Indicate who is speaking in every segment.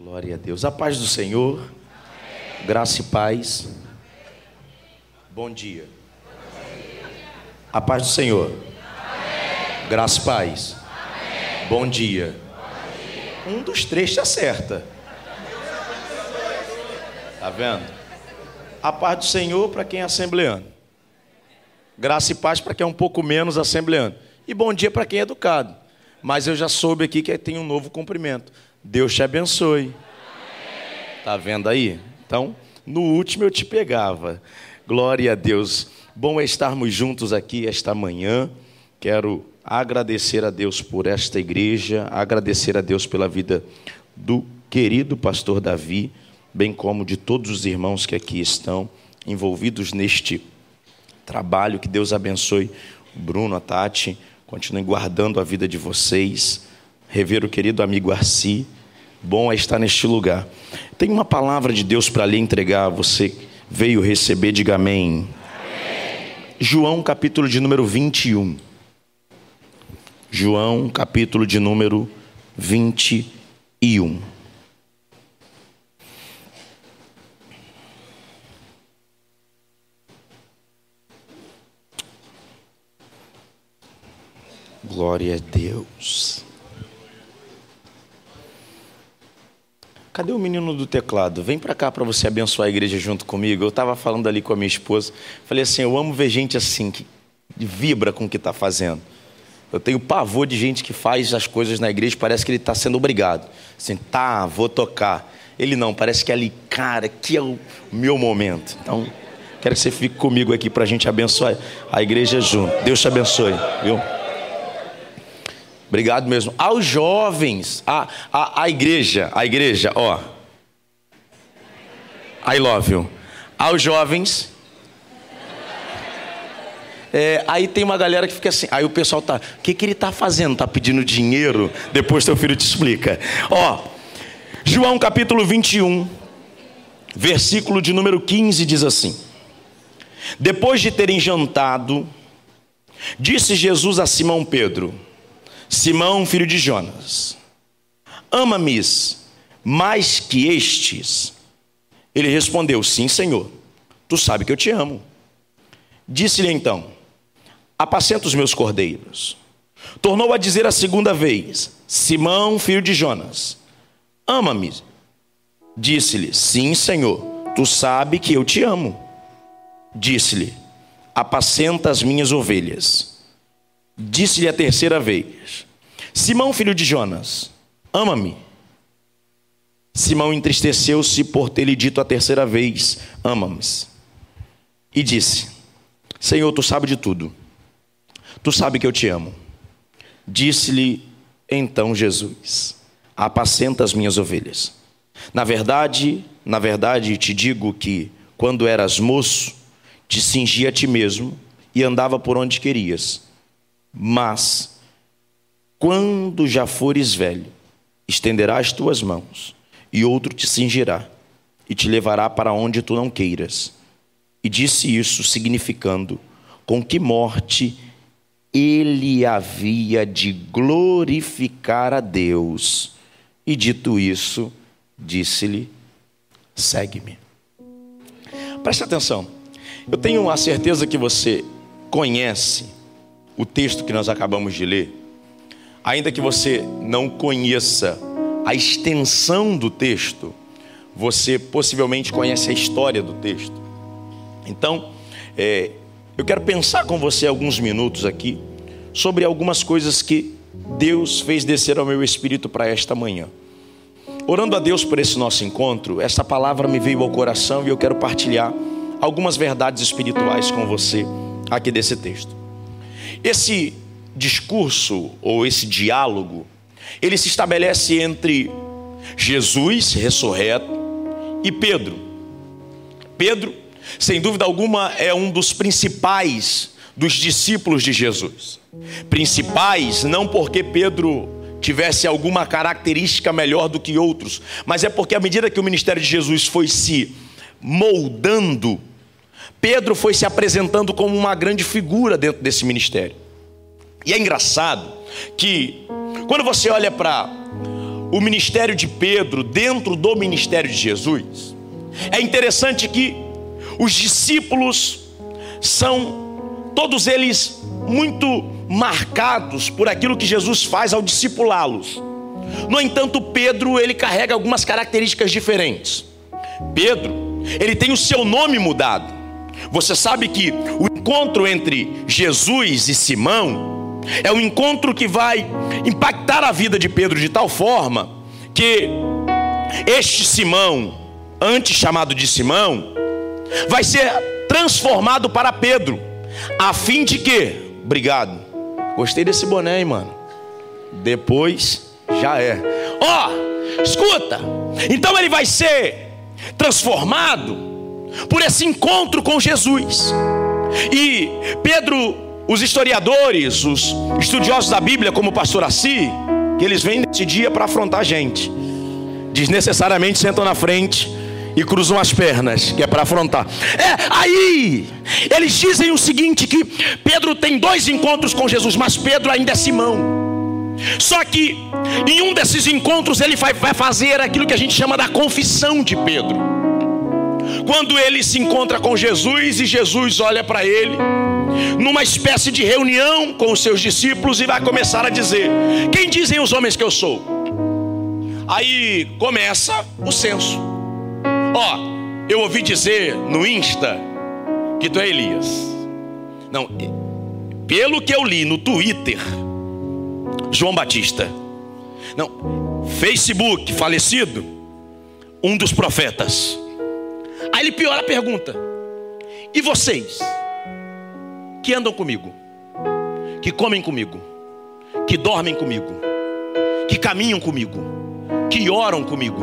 Speaker 1: Glória a Deus. A paz do Senhor, graça e paz. Bom dia. A paz do Senhor, graça e paz. Bom dia. Um dos três te acerta. Tá vendo? A paz do Senhor para quem é assembleano. Graça e paz para quem é um pouco menos assembleano. E bom dia para quem é educado. Mas eu já soube aqui que tem um novo cumprimento. Deus te abençoe. Tá vendo aí? Então, no último eu te pegava. Glória a Deus. Bom é estarmos juntos aqui esta manhã. Quero agradecer a Deus por esta igreja, agradecer a Deus pela vida do querido pastor Davi, bem como de todos os irmãos que aqui estão envolvidos neste trabalho. Que Deus abençoe o Bruno, a Tati, continue guardando a vida de vocês. Rever o querido amigo Arci, bom é estar neste lugar. Tem uma palavra de Deus para lhe entregar, você veio receber, diga amém. amém. João, capítulo de número 21. João, capítulo de número 21. Glória a Deus. Cadê o menino do teclado? Vem para cá para você abençoar a igreja junto comigo. Eu estava falando ali com a minha esposa. Falei assim: eu amo ver gente assim, que vibra com o que está fazendo. Eu tenho pavor de gente que faz as coisas na igreja, parece que ele está sendo obrigado. Assim, tá, vou tocar. Ele não, parece que é ali, cara, que é o meu momento. Então, quero que você fique comigo aqui para a gente abençoar a igreja junto. Deus te abençoe, viu? Obrigado mesmo. Aos jovens, a, a, a igreja, a igreja, ó. I love you. Aos jovens. É, aí tem uma galera que fica assim, aí o pessoal tá, o que, que ele tá fazendo? Tá pedindo dinheiro? Depois teu filho te explica. Ó, João capítulo 21, versículo de número 15 diz assim: Depois de terem jantado, disse Jesus a Simão Pedro: Simão, filho de Jonas, ama-me mais que estes? Ele respondeu: Sim, Senhor, tu sabe que eu te amo. Disse-lhe então: Apacenta os meus cordeiros. Tornou a dizer a segunda vez: Simão, filho de Jonas, ama-me. Disse-lhe: Sim, Senhor, tu sabe que eu te amo. Disse-lhe: Apacenta as minhas ovelhas. Disse-lhe a terceira vez: Simão, filho de Jonas, ama-me. Simão entristeceu-se por ter lhe dito a terceira vez: Ama-me. E disse: Senhor, tu sabes de tudo. Tu sabes que eu te amo. Disse-lhe então Jesus: Apacenta as minhas ovelhas. Na verdade, na verdade te digo que quando eras moço, te cingia a ti mesmo e andava por onde querias. Mas, quando já fores velho, estenderás tuas mãos, e outro te cingirá, e te levará para onde tu não queiras. E disse isso, significando com que morte ele havia de glorificar a Deus. E dito isso, disse-lhe: segue-me. Preste atenção, eu tenho a certeza que você conhece o texto que nós acabamos de ler, ainda que você não conheça a extensão do texto, você possivelmente conhece a história do texto. Então, é, eu quero pensar com você alguns minutos aqui sobre algumas coisas que Deus fez descer ao meu espírito para esta manhã. Orando a Deus por esse nosso encontro, essa palavra me veio ao coração e eu quero partilhar algumas verdades espirituais com você aqui desse texto. Esse discurso ou esse diálogo, ele se estabelece entre Jesus ressurreto e Pedro. Pedro, sem dúvida alguma, é um dos principais dos discípulos de Jesus. Principais não porque Pedro tivesse alguma característica melhor do que outros, mas é porque à medida que o ministério de Jesus foi se moldando, Pedro foi se apresentando como uma grande figura dentro desse ministério. E é engraçado que, quando você olha para o ministério de Pedro dentro do ministério de Jesus, é interessante que os discípulos são todos eles muito marcados por aquilo que Jesus faz ao discipulá-los. No entanto, Pedro, ele carrega algumas características diferentes. Pedro, ele tem o seu nome mudado. Você sabe que o encontro entre Jesus e Simão é um encontro que vai impactar a vida de Pedro de tal forma que este Simão, antes chamado de Simão, vai ser transformado para Pedro, a fim de que, obrigado, gostei desse boné, hein, mano. Depois já é. Ó, oh, escuta. Então ele vai ser transformado por esse encontro com Jesus. E Pedro, os historiadores, os estudiosos da Bíblia, como o pastor Assi, que eles vêm nesse dia para afrontar a gente. Desnecessariamente sentam na frente e cruzam as pernas, que é para afrontar. É, aí eles dizem o seguinte: que Pedro tem dois encontros com Jesus, mas Pedro ainda é Simão. Só que em um desses encontros ele vai, vai fazer aquilo que a gente chama da confissão de Pedro. Quando ele se encontra com Jesus e Jesus olha para ele, numa espécie de reunião com os seus discípulos, e vai começar a dizer: Quem dizem os homens que eu sou? Aí começa o censo. Ó, eu ouvi dizer no Insta que tu é Elias. Não, pelo que eu li no Twitter, João Batista. Não, Facebook, falecido, um dos profetas. Aí ele piora a pergunta: E vocês que andam comigo, que comem comigo, que dormem comigo, que caminham comigo, que oram comigo,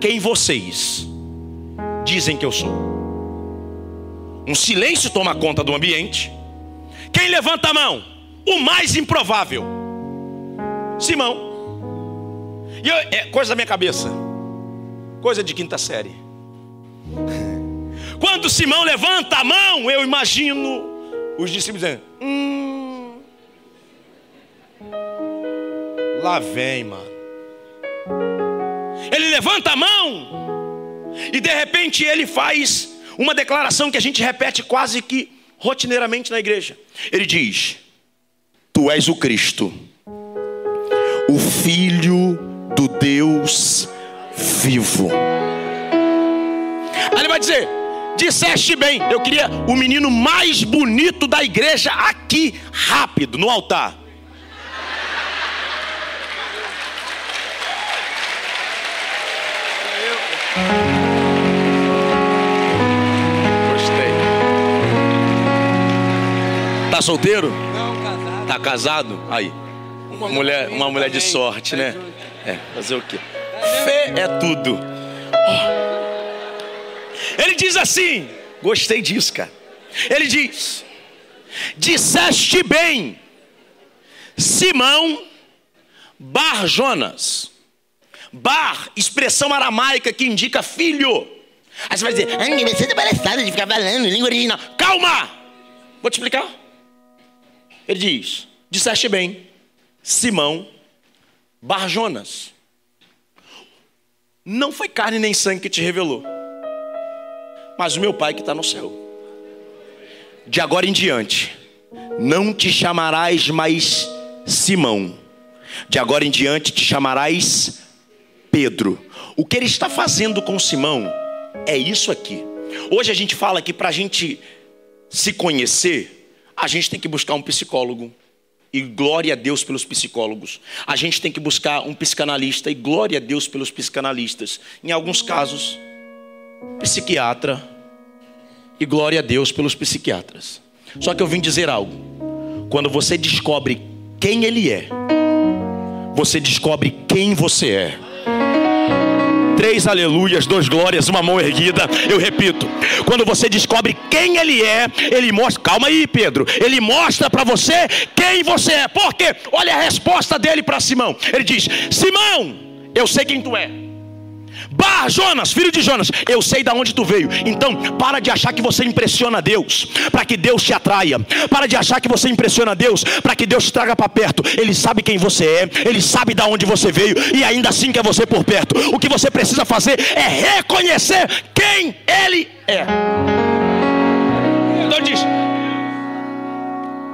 Speaker 1: quem vocês dizem que eu sou? Um silêncio toma conta do ambiente. Quem levanta a mão? O mais improvável. Simão. E eu, é coisa da minha cabeça. Coisa de quinta série. Quando Simão levanta a mão, eu imagino os discípulos dizendo: hum, Lá vem, mano. Ele levanta a mão e de repente ele faz uma declaração que a gente repete quase que rotineiramente na igreja. Ele diz: Tu és o Cristo o Filho do Deus vivo. Aí ele vai dizer: Disseste bem, eu queria o menino mais bonito da igreja aqui, rápido, no altar. Gostei. Tá solteiro?
Speaker 2: Não, casado.
Speaker 1: Tá casado? Aí. Uma mulher, uma mulher de sorte, né? É, fazer o quê? Fé é tudo. Oh. Ele diz assim: gostei disso, cara. Ele diz: disseste bem, Simão Bar Jonas. Bar, expressão aramaica que indica filho. Aí você vai dizer, você tá palhaçada de ficar falando língua original. Calma! Vou te explicar. Ele diz: disseste bem. Simão Barjonas. Não foi carne nem sangue que te revelou, mas o meu Pai que está no céu. De agora em diante, não te chamarás mais Simão, de agora em diante te chamarás Pedro. O que ele está fazendo com Simão é isso aqui. Hoje a gente fala que para a gente se conhecer, a gente tem que buscar um psicólogo e glória a Deus pelos psicólogos. A gente tem que buscar um psicanalista e glória a Deus pelos psicanalistas. Em alguns casos, psiquiatra e glória a Deus pelos psiquiatras. Só que eu vim dizer algo. Quando você descobre quem ele é, você descobre quem você é três aleluias, dois glórias, uma mão erguida. Eu repito, quando você descobre quem ele é, ele mostra, calma aí, Pedro, ele mostra para você quem você é. Porque olha a resposta dele para Simão. Ele diz: "Simão, eu sei quem tu é. Bar Jonas, filho de Jonas, eu sei de onde tu veio. Então, para de achar que você impressiona Deus, para que Deus te atraia. Para de achar que você impressiona Deus, para que Deus te traga para perto. Ele sabe quem você é, ele sabe de onde você veio e ainda assim quer você por perto. O que você precisa fazer é reconhecer quem ele é. Então diz.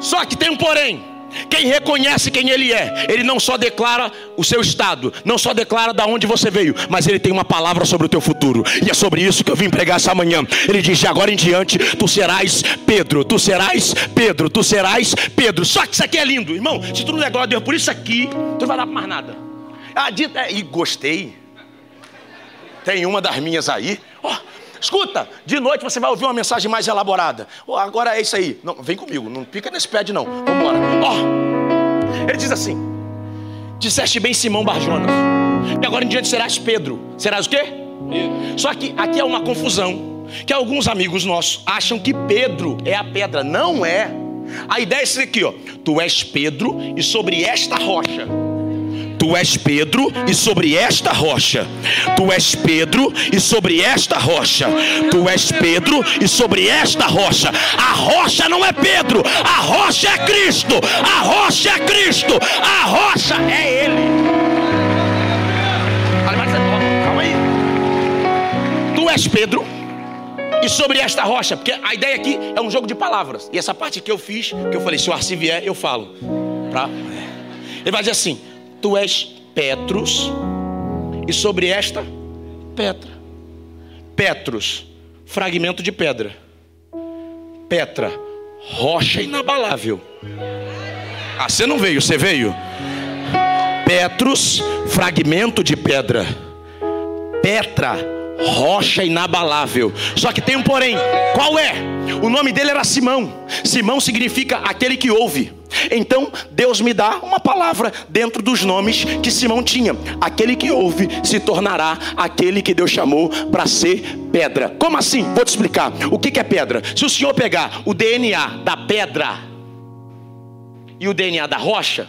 Speaker 1: Só que tem um porém. Quem reconhece quem ele é, ele não só declara o seu estado, não só declara da onde você veio, mas ele tem uma palavra sobre o teu futuro. E é sobre isso que eu vim pregar essa manhã. Ele diz: de agora em diante, tu serás Pedro, tu serás Pedro, tu serás Pedro. Só que isso aqui é lindo, irmão. Se tu não der glória a Deus por isso aqui, tu não vai dar mais nada. Ah, dita, é, e gostei. Tem uma das minhas aí. Ó, oh, Escuta, de noite você vai ouvir uma mensagem mais elaborada. Oh, agora é isso aí. Não, vem comigo, não fica nesse pé de não. Vamos embora. Oh, ele diz assim: Disseste bem Simão Barjonas. E agora em diante serás Pedro. Serás o quê? Pedro. Só que aqui é uma confusão. Que alguns amigos nossos acham que Pedro é a pedra. Não é. A ideia é isso aqui, ó. Tu és Pedro e sobre esta rocha Tu és Pedro, e sobre esta rocha. Tu és Pedro, e sobre esta rocha. Tu és Pedro, e sobre esta rocha. A rocha não é Pedro, a rocha é Cristo. A rocha é Cristo. A rocha é Ele. Calma aí. Tu és Pedro, e sobre esta rocha, porque a ideia aqui é um jogo de palavras. E essa parte que eu fiz, que eu falei, se o Arci vier, eu falo. Pra... Ele vai dizer assim: Tu és Petrus, e sobre esta Petra. Petros, fragmento de pedra. Petra, rocha inabalável. Ah, você não veio, você veio? Petrus, fragmento de pedra. Petra, rocha inabalável. Só que tem um porém. Qual é? O nome dele era Simão. Simão significa aquele que ouve. Então Deus me dá uma palavra dentro dos nomes que Simão tinha. Aquele que ouve se tornará aquele que Deus chamou para ser pedra. Como assim? Vou te explicar. O que é pedra? Se o Senhor pegar o DNA da pedra e o DNA da rocha,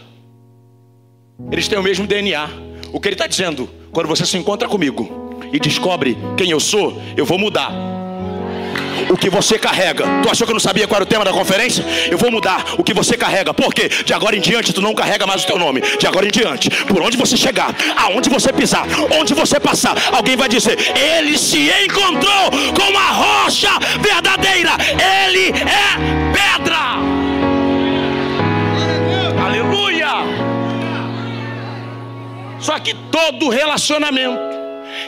Speaker 1: eles têm o mesmo DNA. O que ele está dizendo? Quando você se encontra comigo, e descobre quem eu sou, eu vou mudar. O que você carrega. Tu achou que eu não sabia qual era o tema da conferência? Eu vou mudar o que você carrega. Por quê? De agora em diante tu não carrega mais o teu nome. De agora em diante, por onde você chegar, aonde você pisar, onde você passar, alguém vai dizer: Ele se encontrou com a rocha verdadeira. Ele é pedra. Aleluia. Só que todo relacionamento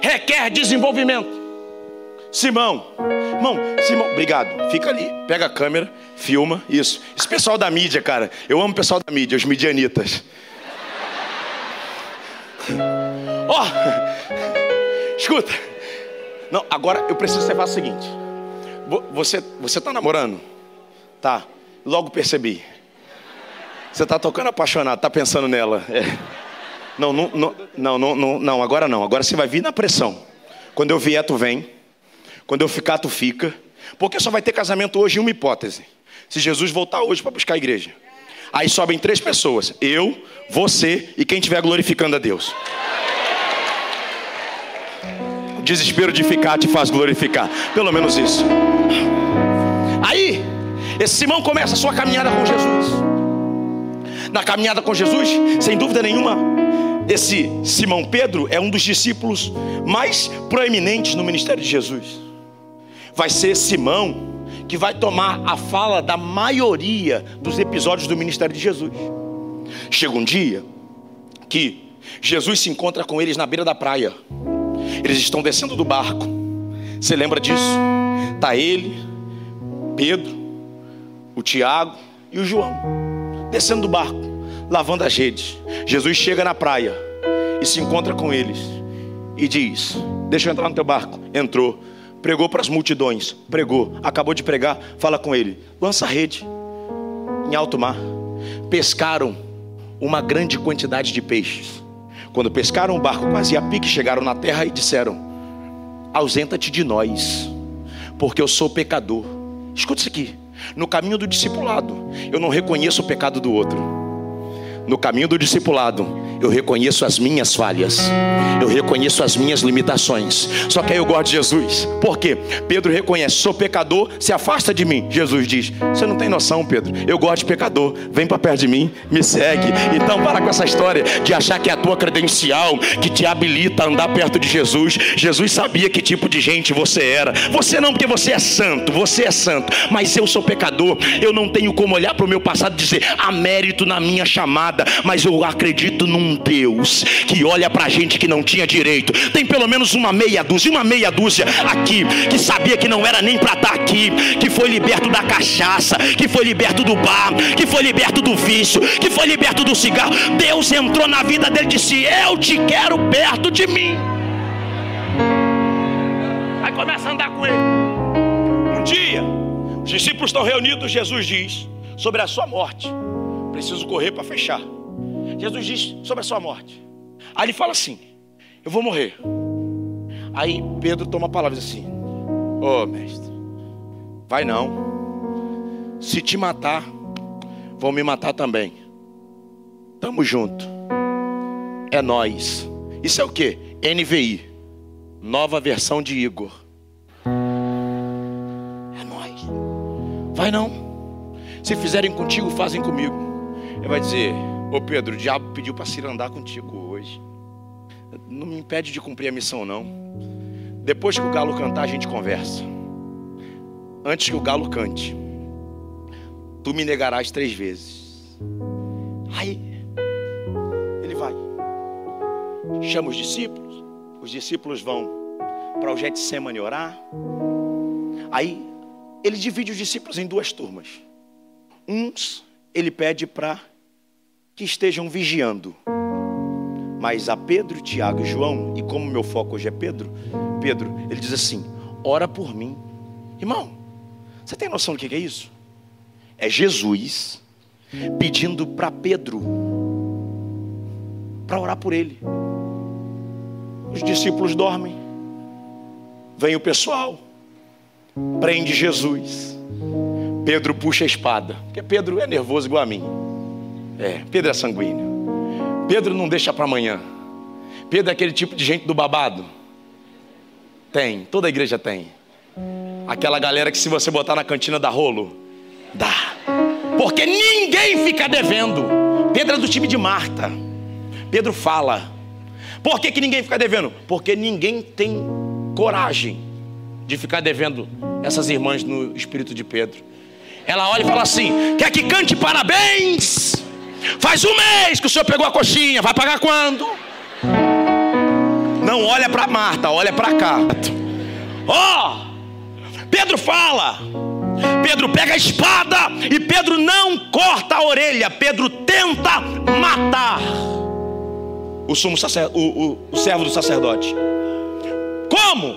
Speaker 1: requer desenvolvimento. Simão, irmão, Simão, obrigado. Fica ali, pega a câmera, filma, isso. Esse pessoal da mídia, cara, eu amo o pessoal da mídia, os midianitas. Ó, oh, escuta. Não, agora eu preciso que você faça o seguinte. Você, você tá namorando? Tá. Logo percebi. Você tá tocando apaixonado, tá pensando nela. É. Não, não, não, não, não, não, agora não. Agora você vai vir na pressão. Quando eu vier, tu vem. Quando eu ficar, tu fica. Porque só vai ter casamento hoje em uma hipótese. Se Jesus voltar hoje para buscar a igreja. Aí sobem três pessoas: eu, você e quem estiver glorificando a Deus. O desespero de ficar te faz glorificar. Pelo menos isso. Aí, esse Simão começa a sua caminhada com Jesus na caminhada com Jesus, sem dúvida nenhuma, esse Simão Pedro é um dos discípulos mais proeminentes no ministério de Jesus. Vai ser Simão que vai tomar a fala da maioria dos episódios do ministério de Jesus. Chega um dia que Jesus se encontra com eles na beira da praia. Eles estão descendo do barco. Você lembra disso? Tá ele, Pedro, o Tiago e o João descendo do barco, lavando as redes. Jesus chega na praia e se encontra com eles e diz: Deixa eu entrar no teu barco. Entrou, pregou para as multidões, pregou, acabou de pregar, fala com ele: lança rede em alto mar. Pescaram uma grande quantidade de peixes. Quando pescaram o barco quase a pique, chegaram na terra e disseram: Ausenta-te de nós, porque eu sou pecador. Escuta isso aqui. No caminho do discipulado, eu não reconheço o pecado do outro. No caminho do discipulado, eu reconheço as minhas falhas, eu reconheço as minhas limitações. Só que aí eu gosto de Jesus. Por quê? Pedro reconhece, sou pecador, se afasta de mim. Jesus diz: Você não tem noção, Pedro. Eu gosto de pecador. Vem para perto de mim, me segue. Então para com essa história de achar que é a tua credencial que te habilita a andar perto de Jesus. Jesus sabia que tipo de gente você era. Você não, porque você é santo, você é santo. Mas eu sou pecador. Eu não tenho como olhar para o meu passado e dizer: há mérito na minha chamada. Mas eu acredito num Deus que olha para gente que não tinha direito. Tem pelo menos uma meia dúzia, uma meia dúzia aqui que sabia que não era nem para estar tá aqui, que foi liberto da cachaça, que foi liberto do bar, que foi liberto do vício, que foi liberto do cigarro. Deus entrou na vida dele e disse: Eu te quero perto de mim. Aí começa a andar com ele. Um dia, os discípulos estão reunidos, Jesus diz sobre a sua morte. Preciso correr para fechar. Jesus diz sobre a sua morte. Aí ele fala assim: Eu vou morrer. Aí Pedro toma a palavra assim: Ô oh, mestre, vai não. Se te matar, vão me matar também. Tamo junto. É nós. Isso é o que? NVI. Nova versão de Igor. É nós. Vai não. Se fizerem contigo, fazem comigo. Ele vai dizer: Ô Pedro, o diabo pediu para se andar contigo hoje. Não me impede de cumprir a missão, não. Depois que o galo cantar, a gente conversa. Antes que o galo cante, tu me negarás três vezes. Aí, ele vai, chama os discípulos. Os discípulos vão para o Getsemane orar. Aí, ele divide os discípulos em duas turmas. Uns, ele pede para que estejam vigiando. Mas a Pedro, Tiago e João, e como meu foco hoje é Pedro, Pedro, ele diz assim: ora por mim. Irmão, você tem noção do que é isso? É Jesus pedindo para Pedro para orar por ele. Os discípulos dormem. Vem o pessoal, prende Jesus. Pedro puxa a espada, porque Pedro é nervoso igual a mim. É, Pedro é sanguíneo. Pedro não deixa para amanhã. Pedro é aquele tipo de gente do babado. Tem, toda a igreja tem. Aquela galera que se você botar na cantina dá rolo, dá. Porque ninguém fica devendo. Pedro é do time de Marta. Pedro fala. Por que, que ninguém fica devendo? Porque ninguém tem coragem de ficar devendo essas irmãs no espírito de Pedro. Ela olha e fala assim: quer que cante parabéns? Faz um mês que o senhor pegou a coxinha, vai pagar quando? Não olha para Marta, olha para cá. Ó, oh, Pedro fala. Pedro pega a espada e Pedro não corta a orelha. Pedro tenta matar o sumo o, o, o servo do sacerdote. Como?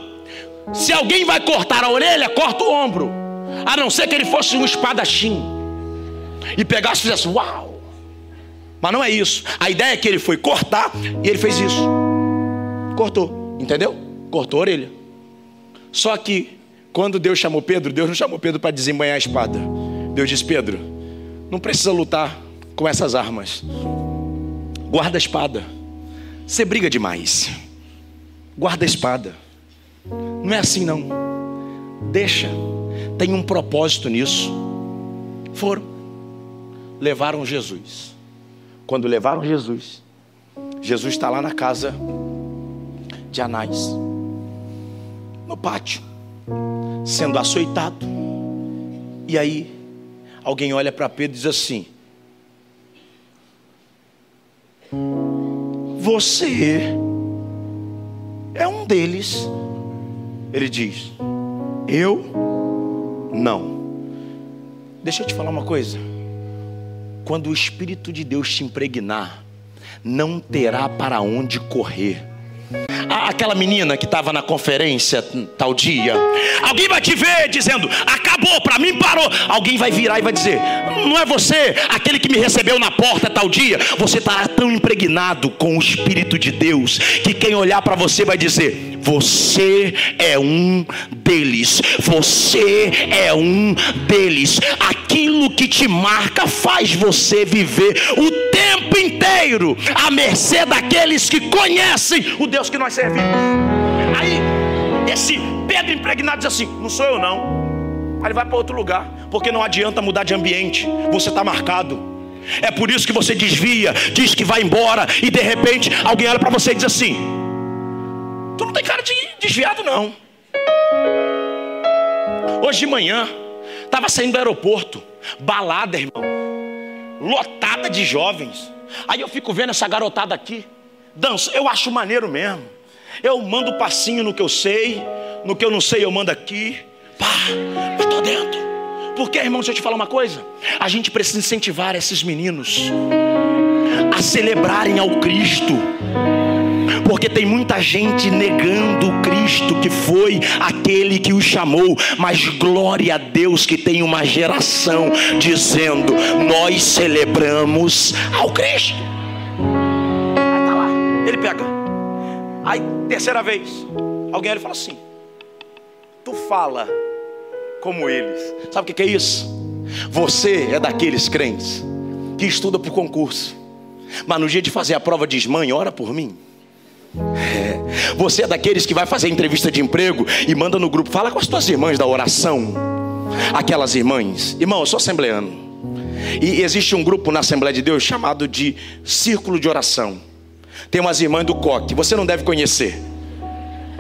Speaker 1: Se alguém vai cortar a orelha, corta o ombro. A não ser que ele fosse um espadachim e pegasse e fizesse uau. Mas não é isso. A ideia é que ele foi cortar e ele fez isso. Cortou. Entendeu? Cortou a orelha. Só que quando Deus chamou Pedro, Deus não chamou Pedro para desembanhar a espada. Deus disse: Pedro, não precisa lutar com essas armas. Guarda a espada. Você briga demais. Guarda a espada. Não é assim não. Deixa. Tem um propósito nisso. Foram. Levaram Jesus. Quando levaram Jesus, Jesus está lá na casa de Anás, no pátio, sendo açoitado. E aí, alguém olha para Pedro e diz assim: Você é um deles. Ele diz: Eu não. Deixa eu te falar uma coisa quando o Espírito de Deus te impregnar, não terá para onde correr. Aquela menina que estava na conferência tal dia, alguém vai te ver dizendo: acabou, para mim parou. Alguém vai virar e vai dizer: não é você, aquele que me recebeu na porta tal dia. Você estará tão impregnado com o Espírito de Deus que quem olhar para você vai dizer: Você é um deles. Você é um deles. Aquilo que te marca faz você viver o tempo inteiro à mercê daqueles que conhecem o Deus que nós servimos. Aí, esse Pedro impregnado diz assim: Não sou eu, não. Aí ele vai para outro lugar, porque não adianta mudar de ambiente, você está marcado. É por isso que você desvia, diz que vai embora, e de repente alguém olha para você e diz assim: Tu não tem cara de desviado, não. Hoje de manhã, estava saindo do aeroporto, balada, irmão, lotada de jovens. Aí eu fico vendo essa garotada aqui, dança, eu acho maneiro mesmo. Eu mando passinho no que eu sei, no que eu não sei eu mando aqui. Pá, eu tô dentro. Porque, irmão, deixa eu te falar uma coisa. A gente precisa incentivar esses meninos a celebrarem ao Cristo. Porque tem muita gente negando o Cristo que foi aquele que o chamou, mas glória a Deus que tem uma geração dizendo: Nós celebramos ao Cristo. Aí tá lá, ele pega. Aí, terceira vez, alguém olha e fala assim: Tu fala como eles. Sabe o que é isso? Você é daqueles crentes que estuda para o concurso, mas no dia de fazer a prova diz: Mãe, ora por mim. É. Você é daqueles que vai fazer entrevista de emprego e manda no grupo, fala com as tuas irmãs da oração. Aquelas irmãs, irmão, eu sou assembleano. E existe um grupo na Assembleia de Deus chamado de Círculo de Oração. Tem umas irmãs do coque, você não deve conhecer.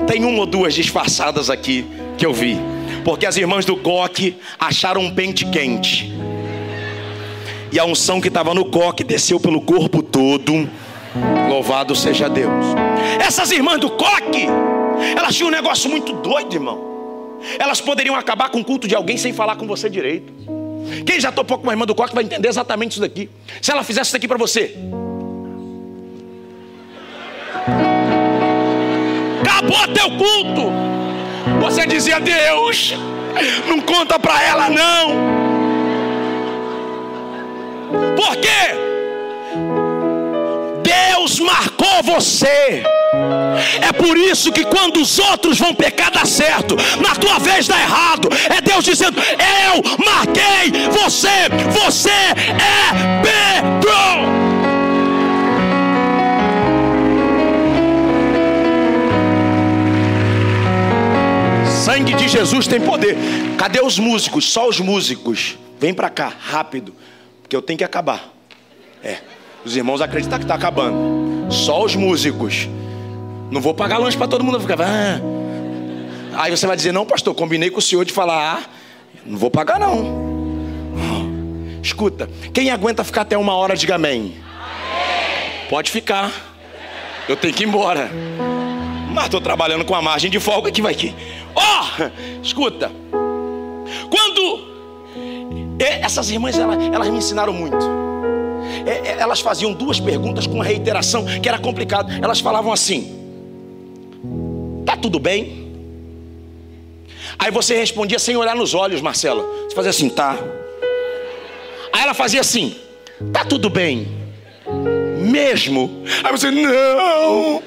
Speaker 1: Tem uma ou duas disfarçadas aqui que eu vi. Porque as irmãs do coque acharam um pente quente. E a unção que estava no coque desceu pelo corpo todo. Louvado seja Deus. Essas irmãs do coque, elas tinham um negócio muito doido, irmão. Elas poderiam acabar com o culto de alguém sem falar com você direito. Quem já topou com uma irmã do coque vai entender exatamente isso daqui. Se ela fizesse isso aqui para você, acabou teu culto. Você dizia, Deus, não conta para ela não. Por quê? Deus marcou você. É por isso que quando os outros vão pecar dá certo, na tua vez dá errado. É Deus dizendo: Eu marquei você, você é Pedro. sangue de Jesus tem poder. Cadê os músicos? Só os músicos. Vem para cá, rápido, porque eu tenho que acabar. É, os irmãos acreditam que está acabando. Só os músicos. Não vou pagar lanche para todo mundo. Ficar, ah. Aí você vai dizer: Não, pastor, combinei com o senhor de falar. Ah, não vou pagar, não. Escuta, quem aguenta ficar até uma hora, diga amém. Pode ficar. Eu tenho que ir embora. Mas estou trabalhando com a margem de folga que vai aqui. Ó, oh, escuta. Quando essas irmãs elas, elas me ensinaram muito. Elas faziam duas perguntas com reiteração que era complicado. Elas falavam assim: Tá tudo bem? Aí você respondia sem olhar nos olhos, Marcela. Você fazia assim, tá? Aí ela fazia assim: Tá tudo bem? Mesmo? Aí você, não.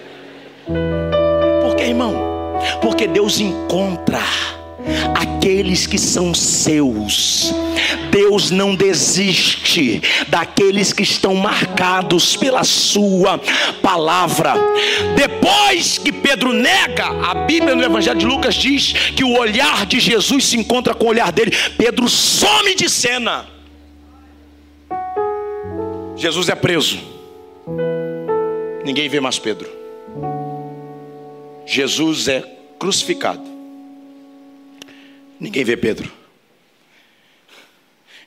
Speaker 1: Por que, irmão? Porque Deus encontra aqueles que são seus. Deus não desiste daqueles que estão marcados pela sua palavra. Depois que Pedro nega, a Bíblia no Evangelho de Lucas diz que o olhar de Jesus se encontra com o olhar dele. Pedro some de cena. Jesus é preso. Ninguém vê mais Pedro. Jesus é crucificado. Ninguém vê Pedro.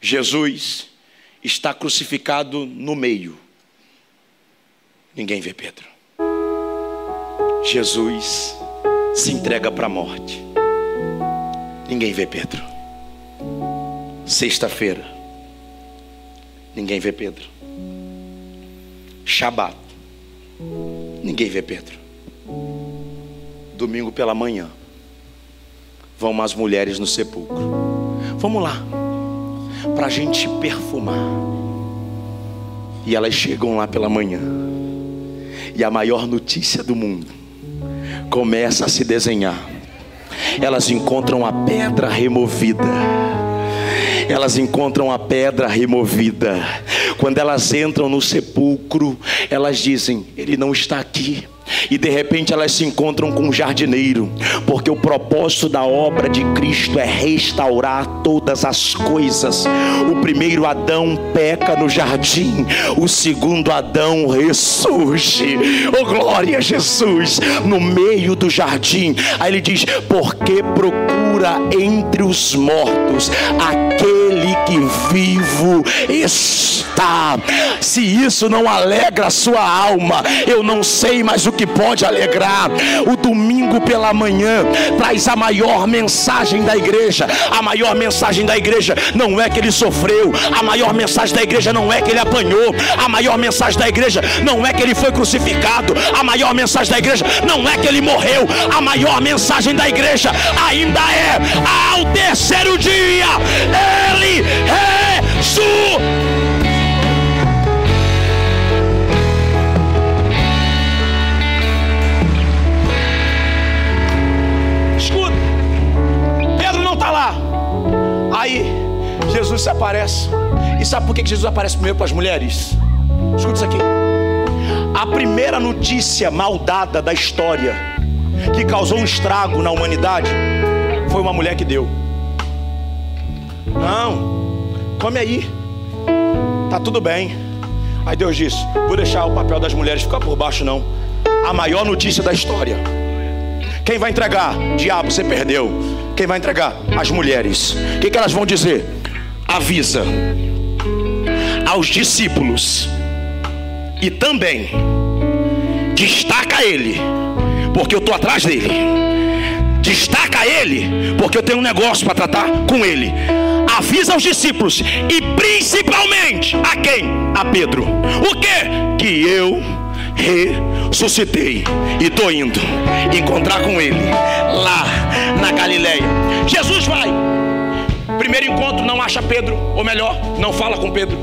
Speaker 1: Jesus está crucificado no meio. Ninguém vê Pedro. Jesus se entrega para a morte. Ninguém vê Pedro. Sexta-feira. Ninguém vê Pedro. Shabat. Ninguém vê Pedro domingo pela manhã, vão umas mulheres no sepulcro. Vamos lá, para a gente perfumar. E elas chegam lá pela manhã. E a maior notícia do mundo: começa a se desenhar. Elas encontram a pedra removida elas encontram a pedra removida. Quando elas entram no sepulcro, elas dizem: Ele não está aqui. E de repente elas se encontram com um jardineiro, porque o propósito da obra de Cristo é restaurar todas as coisas. O primeiro Adão peca no jardim, o segundo Adão ressurge. Oh glória a Jesus! No meio do jardim, aí ele diz: Porque procura entre os mortos aquele que vivo está. Se isso não alegra a sua alma, eu não sei mais o que pode alegrar. O domingo pela manhã traz a maior mensagem da igreja. A maior mensagem da igreja não é que ele sofreu, a maior mensagem da igreja não é que ele apanhou, a maior mensagem da igreja não é que ele foi crucificado, a maior mensagem da igreja não é que ele morreu, a maior mensagem da igreja ainda é ao terceiro dia ele ressuscitou. Aí Jesus se aparece. E sabe por que Jesus aparece primeiro para as mulheres? Escuta isso aqui. A primeira notícia maldada da história que causou um estrago na humanidade foi uma mulher que deu. Não, come aí, tá tudo bem. Aí Deus disse: Vou deixar o papel das mulheres ficar por baixo, não. A maior notícia da história. Quem vai entregar? Diabo, você perdeu. Quem vai entregar? As mulheres. O que, que elas vão dizer? Avisa aos discípulos e também destaca ele, porque eu estou atrás dele. Destaca ele, porque eu tenho um negócio para tratar com ele. Avisa aos discípulos e principalmente a quem? A Pedro. O que? Que eu ressuscitei e estou indo encontrar com ele lá na Galileia. Jesus vai. Primeiro encontro, não acha Pedro, ou melhor, não fala com Pedro.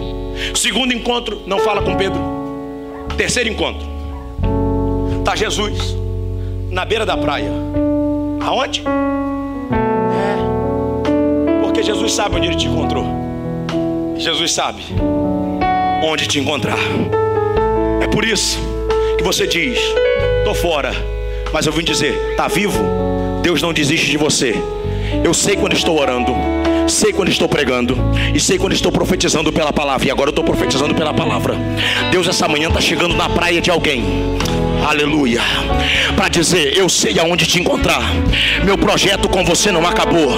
Speaker 1: Segundo encontro, não fala com Pedro. Terceiro encontro, está Jesus na beira da praia. Aonde? Porque Jesus sabe onde ele te encontrou. Jesus sabe onde te encontrar. É por isso que você diz: estou fora, mas eu vim dizer: está vivo? Deus não desiste de você. Eu sei quando estou orando, sei quando estou pregando e sei quando estou profetizando pela palavra. E agora eu estou profetizando pela palavra. Deus essa manhã está chegando na praia de alguém. Aleluia. Para dizer, eu sei aonde te encontrar. Meu projeto com você não acabou.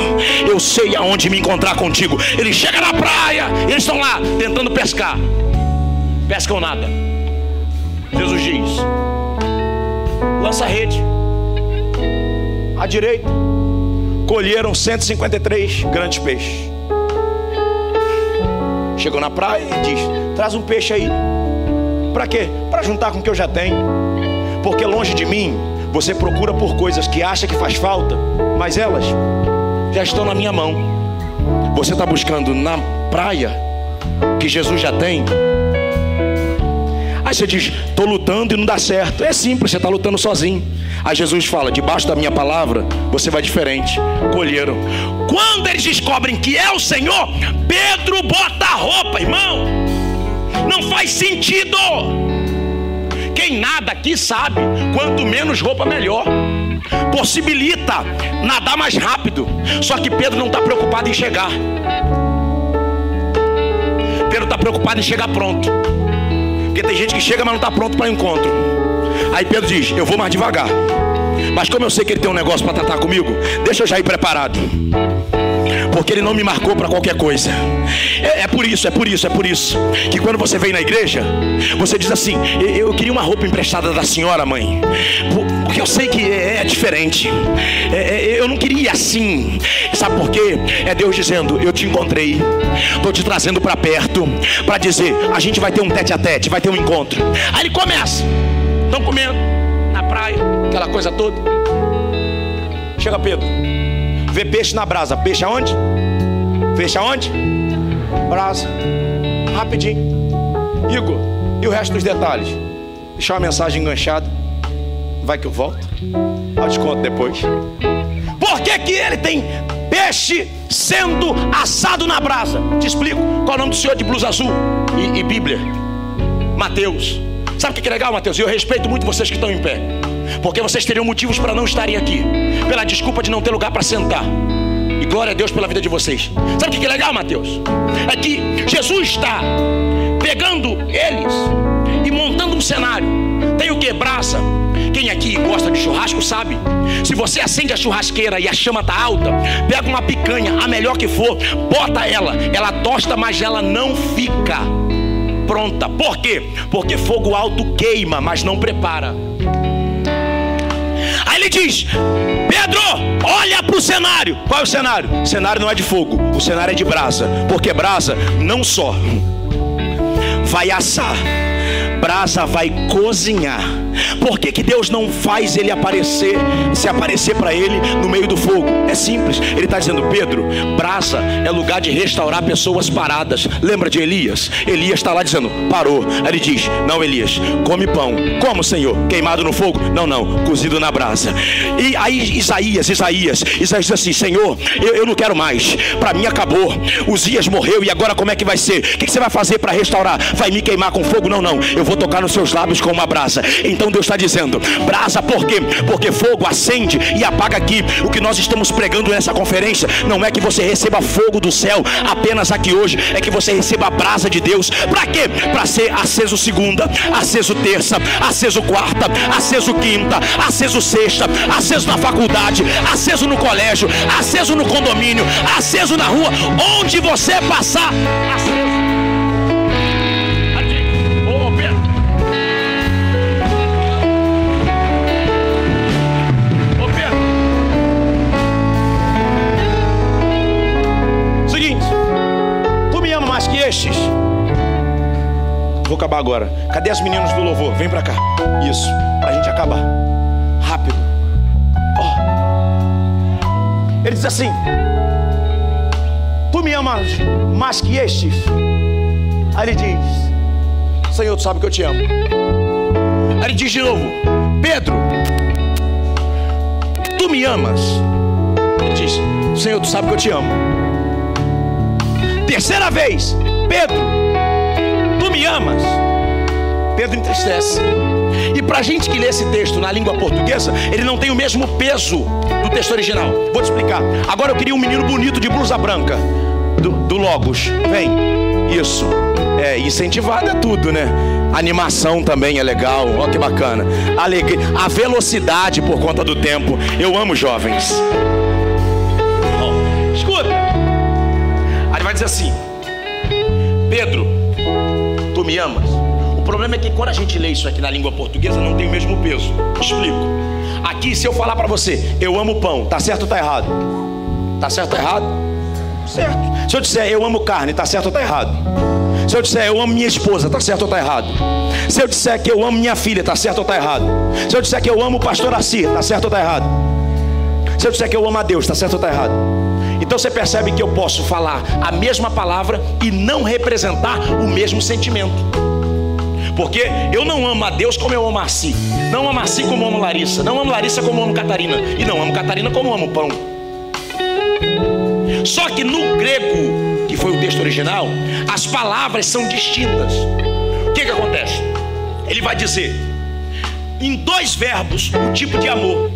Speaker 1: Eu sei aonde me encontrar contigo. Ele chega na praia, eles estão lá tentando pescar. Pescam nada. Jesus diz: lança a rede. À direita, colheram 153 grandes peixes. Chegou na praia e diz: traz um peixe aí. Para quê? Para juntar com o que eu já tenho. Porque longe de mim, você procura por coisas que acha que faz falta, mas elas já estão na minha mão. Você está buscando na praia que Jesus já tem Aí você diz, estou lutando e não dá certo. É simples, você está lutando sozinho. Aí Jesus fala: debaixo da minha palavra, você vai diferente. Colheram. Quando eles descobrem que é o Senhor, Pedro bota a roupa, irmão. Não faz sentido. Quem nada aqui sabe, quanto menos roupa, melhor. Possibilita nadar mais rápido. Só que Pedro não está preocupado em chegar. Pedro está preocupado em chegar pronto. Porque tem gente que chega, mas não está pronto para o encontro. Aí Pedro diz: Eu vou mais devagar. Mas como eu sei que ele tem um negócio para tratar comigo, deixa eu já ir preparado. Porque ele não me marcou para qualquer coisa. É, é, por isso, é por isso, é por isso. Que quando você vem na igreja, você diz assim: Eu queria uma roupa emprestada da senhora, mãe. Porque eu sei que é, é diferente. É, é, eu não queria assim. Sabe por quê? É Deus dizendo: Eu te encontrei. Estou te trazendo para perto. Para dizer: A gente vai ter um tete a tete, vai ter um encontro. Aí ele começa. Estão comendo na praia, aquela coisa toda. Chega Pedro. Vê peixe na brasa. Peixe aonde? Peixe aonde? Brasa. Rapidinho. Igor, e o resto dos detalhes? Deixar uma mensagem enganchada. Vai que eu volto. te conto depois. Por que, que ele tem peixe sendo assado na brasa? Te explico. Qual é o nome do senhor de blusa azul e, e Bíblia? Mateus. Sabe o que é legal, Mateus? Eu respeito muito vocês que estão em pé. Porque vocês teriam motivos para não estarem aqui. Pela desculpa de não ter lugar para sentar. E glória a Deus pela vida de vocês. Sabe o que é legal, Mateus? É que Jesus está pegando eles e montando um cenário. Tem o que? Brasa. Quem aqui gosta de churrasco sabe. Se você acende a churrasqueira e a chama está alta, pega uma picanha, a melhor que for, bota ela. Ela tosta, mas ela não fica pronta. Por quê? Porque fogo alto queima, mas não prepara. Aí ele diz: Pedro, olha para o cenário. Qual é o cenário? O cenário não é de fogo, o cenário é de brasa. Porque brasa não só vai assar brasa vai cozinhar. Por que, que Deus não faz ele aparecer, se aparecer para ele no meio do fogo? É simples. Ele está dizendo, Pedro, brasa é lugar de restaurar pessoas paradas. Lembra de Elias? Elias está lá dizendo, parou. Aí ele diz, não, Elias, come pão. Como, Senhor? Queimado no fogo? Não, não, cozido na brasa. E aí Isaías, Isaías, Isaías diz assim, Senhor, eu, eu não quero mais. Para mim acabou. Uzias morreu e agora como é que vai ser? O que, que você vai fazer para restaurar? Vai me queimar com fogo? Não, não. Eu vou tocar nos seus lábios com uma brasa. Então Deus está dizendo: brasa, por quê? Porque fogo acende e apaga aqui. O que nós estamos pregando nessa conferência não é que você receba fogo do céu apenas aqui hoje, é que você receba a brasa de Deus. Para quê? Para ser aceso segunda, aceso terça, aceso quarta, aceso quinta, aceso sexta, aceso na faculdade, aceso no colégio, aceso no condomínio, aceso na rua, onde você passar, aceso. Acabar agora. Cadê as meninas do louvor? Vem pra cá. Isso, pra gente acabar. Rápido. Oh. Ele diz assim: Tu me amas mais que estes? Aí ele diz: Senhor, tu sabe que eu te amo. Aí ele diz de novo: Pedro, tu me amas? Ele diz: Senhor, tu sabe que eu te amo. Terceira vez: Pedro, amas? Pedro entristece. E para a gente que lê esse texto na língua portuguesa, ele não tem o mesmo peso do texto original. Vou te explicar. Agora eu queria um menino bonito de blusa branca, do, do Logos. Vem. Isso. É, incentivado é tudo, né? Animação também é legal. Olha que bacana. Alegria, a velocidade por conta do tempo. Eu amo jovens. Oh, escuta. Aí vai dizer assim: Pedro, tu me amas? O problema é que quando a gente lê isso aqui na língua portuguesa não tem o mesmo peso. Explico. Aqui, se eu falar para você, eu amo pão, tá certo ou tá errado? Tá certo ou tá errado? Certo. Se eu disser eu amo carne, tá certo ou tá errado? Se eu disser eu amo minha esposa, tá certo ou tá errado? Se eu disser que eu amo minha filha, tá certo ou tá errado? Se eu disser que eu amo o pastor Assir, tá certo ou tá errado? Se eu disser que eu amo a Deus, tá certo ou tá errado? Então você percebe que eu posso falar a mesma palavra e não representar o mesmo sentimento. Porque eu não amo a Deus como eu amo a si. Não amo a si como amo Larissa. Não amo Larissa como amo Catarina. E não amo Catarina como amo pão. Só que no grego, que foi o texto original, as palavras são distintas. O que, que acontece? Ele vai dizer em dois verbos o tipo de amor.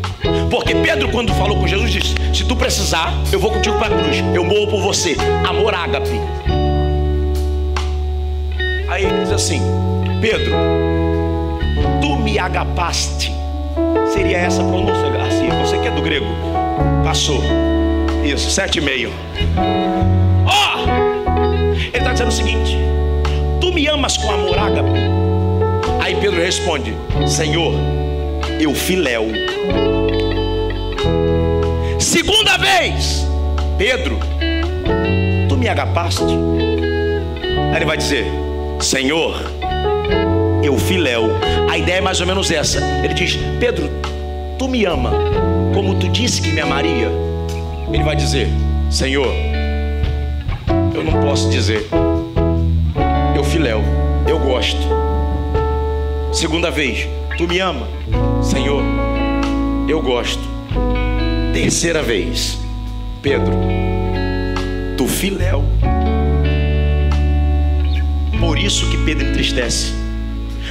Speaker 1: Porque Pedro, quando falou com Jesus, disse: Se tu precisar, eu vou contigo para a cruz, eu morro por você. Amor ágape. Aí ele diz assim: Pedro, tu me agapaste. Seria essa a pronúncia, assim, você que é do grego. Passou. Isso, sete e meio. Ó! Oh! Ele está dizendo o seguinte: Tu me amas com amor ágape? Pedro responde: Senhor, eu filéu. Segunda vez, Pedro, tu me agapaste? Aí ele vai dizer: Senhor, eu filéu. A ideia é mais ou menos essa. Ele diz: Pedro, tu me ama como tu disse que me amaria. Ele vai dizer: Senhor, eu não posso dizer. Eu filéu, eu gosto. Segunda vez, tu me ama, Senhor, Eu gosto. Terceira vez. Pedro, tu filéu. Por isso que Pedro entristece.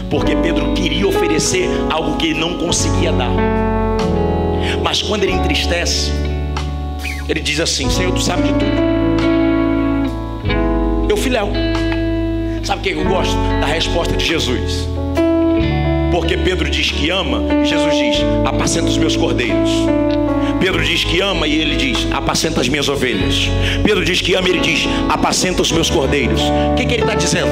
Speaker 1: Porque Pedro queria oferecer algo que ele não conseguia dar. Mas quando ele entristece, ele diz assim: Senhor, tu sabe de tudo. Eu filéu. Sabe o que eu gosto? Da resposta de Jesus. Porque Pedro diz que ama, Jesus diz: Apacenta os meus cordeiros. Pedro diz que ama e ele diz: Apacenta as minhas ovelhas. Pedro diz que ama e ele diz: Apacenta os meus cordeiros. O que, que ele está dizendo?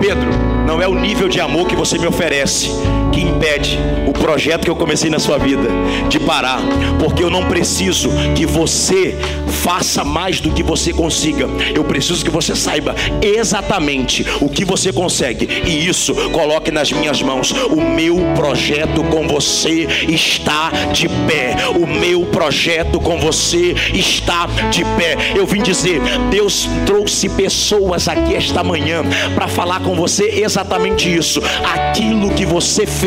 Speaker 1: Pedro, não é o nível de amor que você me oferece que impede o projeto que eu comecei na sua vida de parar, porque eu não preciso que você faça mais do que você consiga. Eu preciso que você saiba exatamente o que você consegue e isso coloque nas minhas mãos. O meu projeto com você está de pé. O meu projeto com você está de pé. Eu vim dizer, Deus trouxe pessoas aqui esta manhã para falar com você exatamente isso. Aquilo que você fez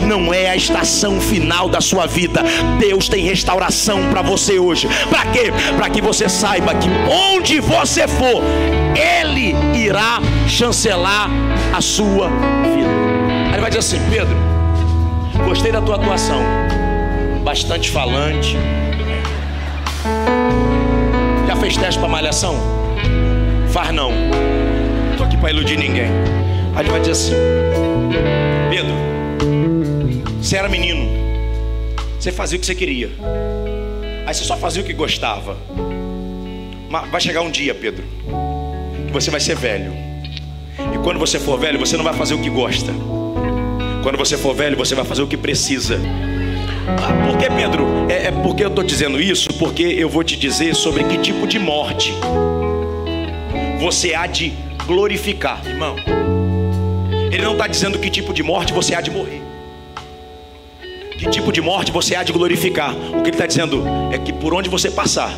Speaker 1: não é a estação final da sua vida. Deus tem restauração para você hoje. Para quê? Para que você saiba que onde você for, Ele irá chancelar a sua vida. Aí ele vai dizer assim: Pedro, gostei da tua atuação, bastante falante. Já fez teste para malhação? Faz não. Estou aqui para iludir ninguém. Aí ele vai dizer assim: Pedro, você era menino, você fazia o que você queria, aí você só fazia o que gostava. Mas vai chegar um dia, Pedro, que você vai ser velho, e quando você for velho, você não vai fazer o que gosta. Quando você for velho, você vai fazer o que precisa. Ah, por que, Pedro? É, é porque eu estou dizendo isso, porque eu vou te dizer sobre que tipo de morte você há de glorificar, irmão. Ele não está dizendo que tipo de morte você há de morrer que tipo de morte você há de glorificar. O que ele está dizendo é que por onde você passar,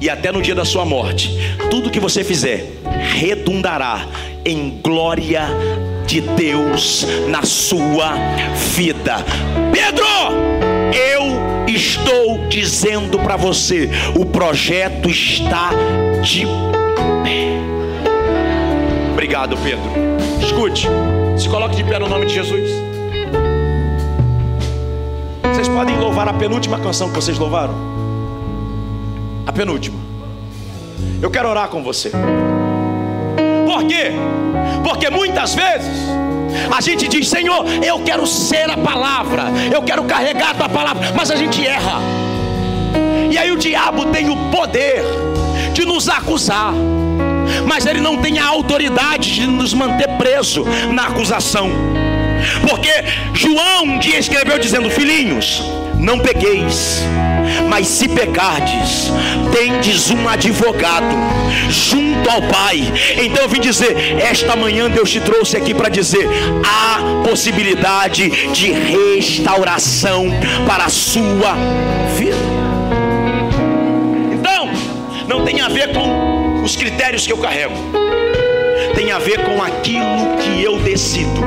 Speaker 1: e até no dia da sua morte, tudo que você fizer redundará em glória de Deus na sua vida. Pedro, eu estou dizendo para você, o projeto está de pé. Obrigado, Pedro. Escute, se coloque de pé no nome de Jesus. Podem louvar a penúltima canção que vocês louvaram? A penúltima. Eu quero orar com você. Por quê? Porque muitas vezes a gente diz, Senhor, eu quero ser a palavra, eu quero carregar a tua palavra, mas a gente erra. E aí o diabo tem o poder de nos acusar, mas ele não tem a autoridade de nos manter preso na acusação. Porque João um dia escreveu dizendo: Filhinhos, não pegueis, mas se pecardes, tendes um advogado junto ao Pai. Então eu vim dizer: esta manhã Deus te trouxe aqui para dizer: há possibilidade de restauração para a sua vida. Então, não tem a ver com os critérios que eu carrego, tem a ver com aquilo que eu decido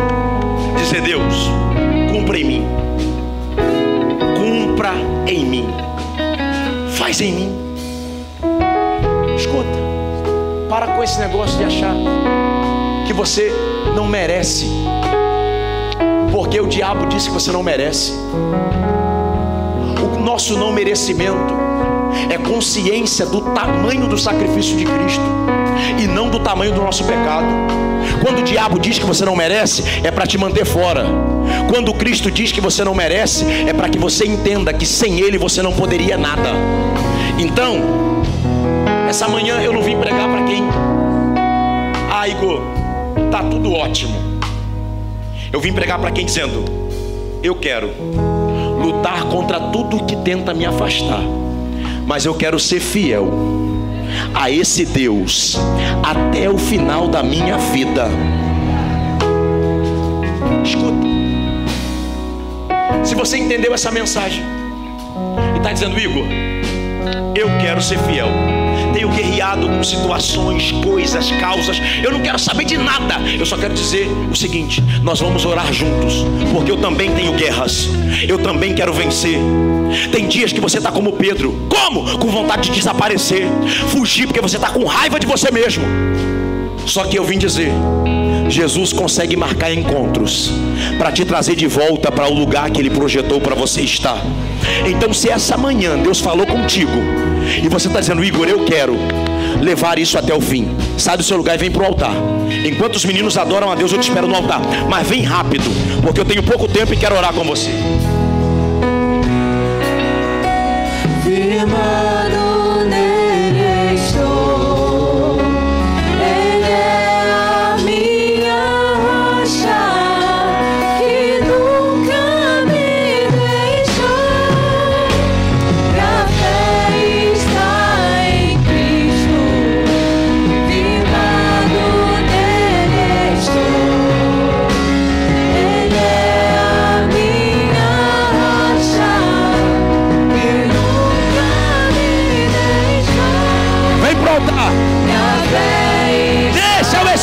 Speaker 1: dizer: Deus, cumpra em mim, cumpra em mim, faz em mim. Escuta, para com esse negócio de achar que você não merece, porque o diabo disse que você não merece. O nosso não merecimento é consciência do tamanho do sacrifício de Cristo e não do tamanho do nosso pecado. Quando o diabo diz que você não merece, é para te manter fora. Quando Cristo diz que você não merece, é para que você entenda que sem Ele você não poderia nada. Então, essa manhã eu não vim pregar para quem. Ah, Igor, tá tudo ótimo. Eu vim pregar para quem dizendo: Eu quero lutar contra tudo que tenta me afastar, mas eu quero ser fiel a esse Deus até o final da minha vida. Escuta. Se você entendeu essa mensagem e está dizendo, Igor, eu quero ser fiel. Tenho guerreado com situações, coisas, causas. Eu não quero saber de nada. Eu só quero dizer o seguinte: nós vamos orar juntos, porque eu também tenho guerras. Eu também quero vencer. Tem dias que você está como Pedro. Como? Com vontade de desaparecer, fugir, porque você está com raiva de você mesmo. Só que eu vim dizer: Jesus consegue marcar encontros para te trazer de volta para o lugar que Ele projetou para você estar. Então, se essa manhã Deus falou contigo e você está dizendo, Igor, eu quero levar isso até o fim, sai do seu lugar e vem para o altar. Enquanto os meninos adoram a Deus, eu te espero no altar. Mas vem rápido, porque eu tenho pouco tempo e quero orar com você.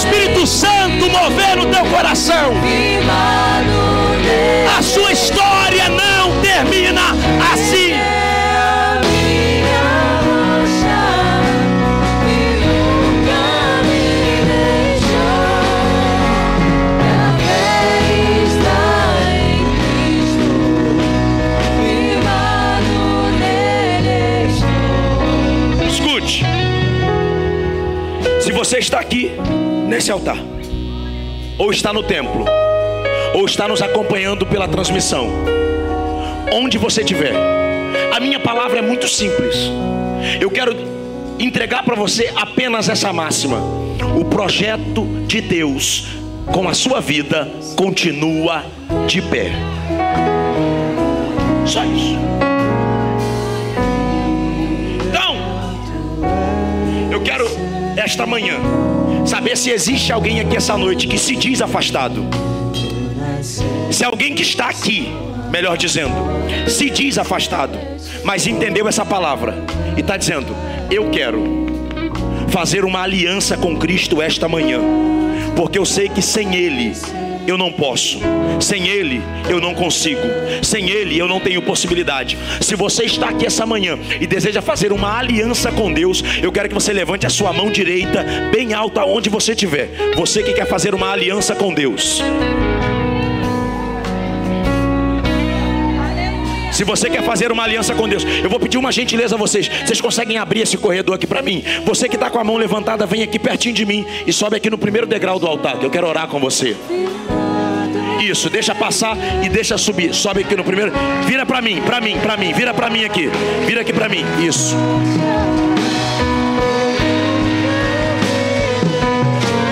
Speaker 1: Espírito Santo mover no teu coração. A sua história não termina assim. você está aqui nesse altar, ou está no templo, ou está nos acompanhando pela transmissão, onde você estiver, a minha palavra é muito simples. Eu quero entregar para você apenas essa máxima: o projeto de Deus com a sua vida continua de pé. Só isso. Então, eu quero esta manhã saber se existe alguém aqui essa noite que se diz afastado. Se alguém que está aqui, melhor dizendo, se diz afastado, mas entendeu essa palavra e está dizendo: Eu quero fazer uma aliança com Cristo esta manhã, porque eu sei que sem Ele eu não posso, sem Ele eu não consigo, sem Ele eu não tenho possibilidade. Se você está aqui essa manhã e deseja fazer uma aliança com Deus, eu quero que você levante a sua mão direita bem alta onde você estiver. Você que quer fazer uma aliança com Deus. Se você quer fazer uma aliança com Deus, eu vou pedir uma gentileza a vocês. Vocês conseguem abrir esse corredor aqui para mim? Você que está com a mão levantada, vem aqui pertinho de mim e sobe aqui no primeiro degrau do altar, que eu quero orar com você. Isso, deixa passar e deixa subir. Sobe aqui no primeiro. Vira para mim, para mim, para mim. Vira para mim aqui. Vira aqui para mim. Isso.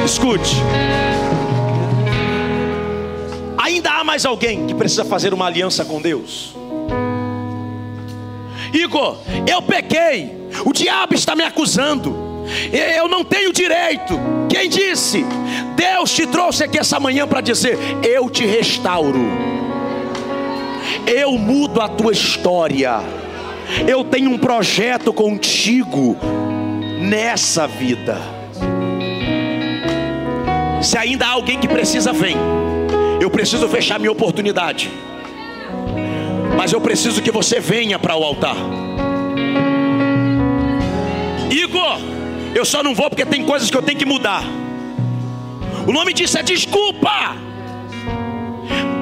Speaker 1: Escute. Ainda há mais alguém que precisa fazer uma aliança com Deus? Igor, eu pequei. O diabo está me acusando. Eu não tenho direito. Quem disse? Deus te trouxe aqui essa manhã para dizer: Eu te restauro. Eu mudo a tua história. Eu tenho um projeto contigo nessa vida. Se ainda há alguém que precisa, vem. Eu preciso fechar minha oportunidade. Mas eu preciso que você venha para o altar. Igor, eu só não vou porque tem coisas que eu tenho que mudar. O nome disso é desculpa.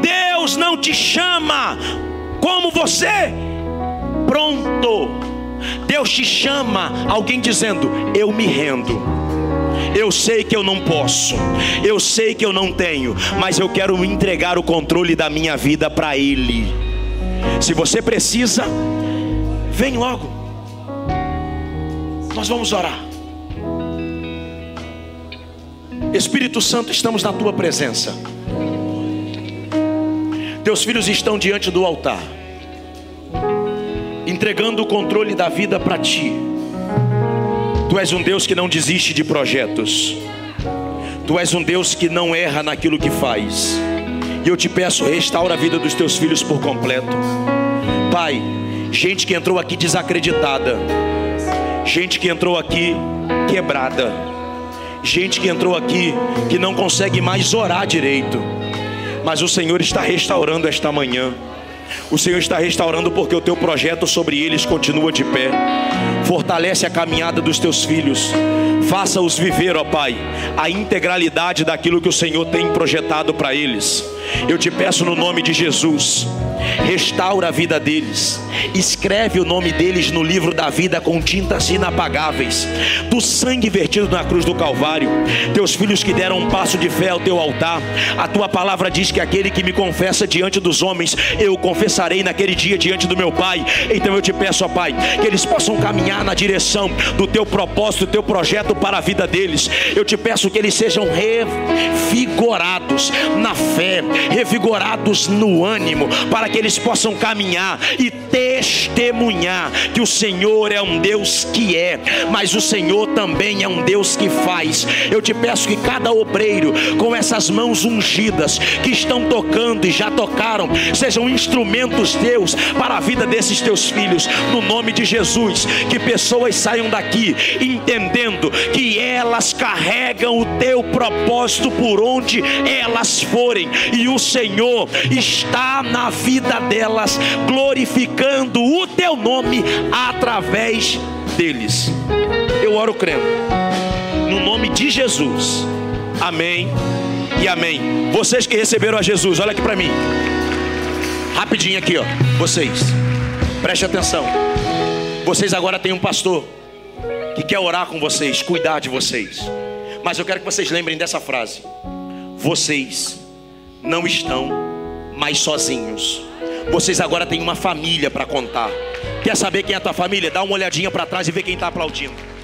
Speaker 1: Deus não te chama como você. Pronto. Deus te chama, alguém dizendo: Eu me rendo. Eu sei que eu não posso, eu sei que eu não tenho, mas eu quero entregar o controle da minha vida para Ele. Se você precisa, vem logo. Nós vamos orar. Espírito Santo, estamos na tua presença. Teus filhos estão diante do altar, entregando o controle da vida para ti. Tu és um Deus que não desiste de projetos. Tu és um Deus que não erra naquilo que faz. E eu te peço, restaura a vida dos teus filhos por completo. Pai, Gente que entrou aqui desacreditada. Gente que entrou aqui quebrada. Gente que entrou aqui que não consegue mais orar direito. Mas o Senhor está restaurando esta manhã. O Senhor está restaurando porque o teu projeto sobre eles continua de pé. Fortalece a caminhada dos teus filhos. Faça-os viver, ó Pai, a integralidade daquilo que o Senhor tem projetado para eles. Eu te peço no nome de Jesus, restaura a vida deles, escreve o nome deles no livro da vida com tintas inapagáveis, do sangue vertido na cruz do Calvário. Teus filhos que deram um passo de fé ao teu altar, a tua palavra diz que aquele que me confessa diante dos homens, eu confessarei naquele dia diante do meu Pai. Então eu te peço, ó Pai, que eles possam caminhar na direção do teu propósito, do teu projeto para a vida deles. Eu te peço que eles sejam revigorados na fé, revigorados no ânimo, para que eles possam caminhar e testemunhar que o Senhor é um Deus que é, mas o Senhor também é um Deus que faz. Eu te peço que cada obreiro, com essas mãos ungidas, que estão tocando e já tocaram, sejam instrumentos, Deus, para a vida desses teus filhos, no nome de Jesus. Que pessoas saiam daqui entendendo que elas carregam o teu propósito por onde elas forem, o Senhor está na vida delas, glorificando o teu nome através deles. Eu oro crendo, no nome de Jesus. Amém e amém. Vocês que receberam a Jesus, olha aqui para mim. Rapidinho aqui, ó. Vocês. Preste atenção. Vocês agora têm um pastor que quer orar com vocês, cuidar de vocês. Mas eu quero que vocês lembrem dessa frase. Vocês não estão mais sozinhos. Vocês agora têm uma família para contar. Quer saber quem é a tua família? Dá uma olhadinha para trás e vê quem está aplaudindo.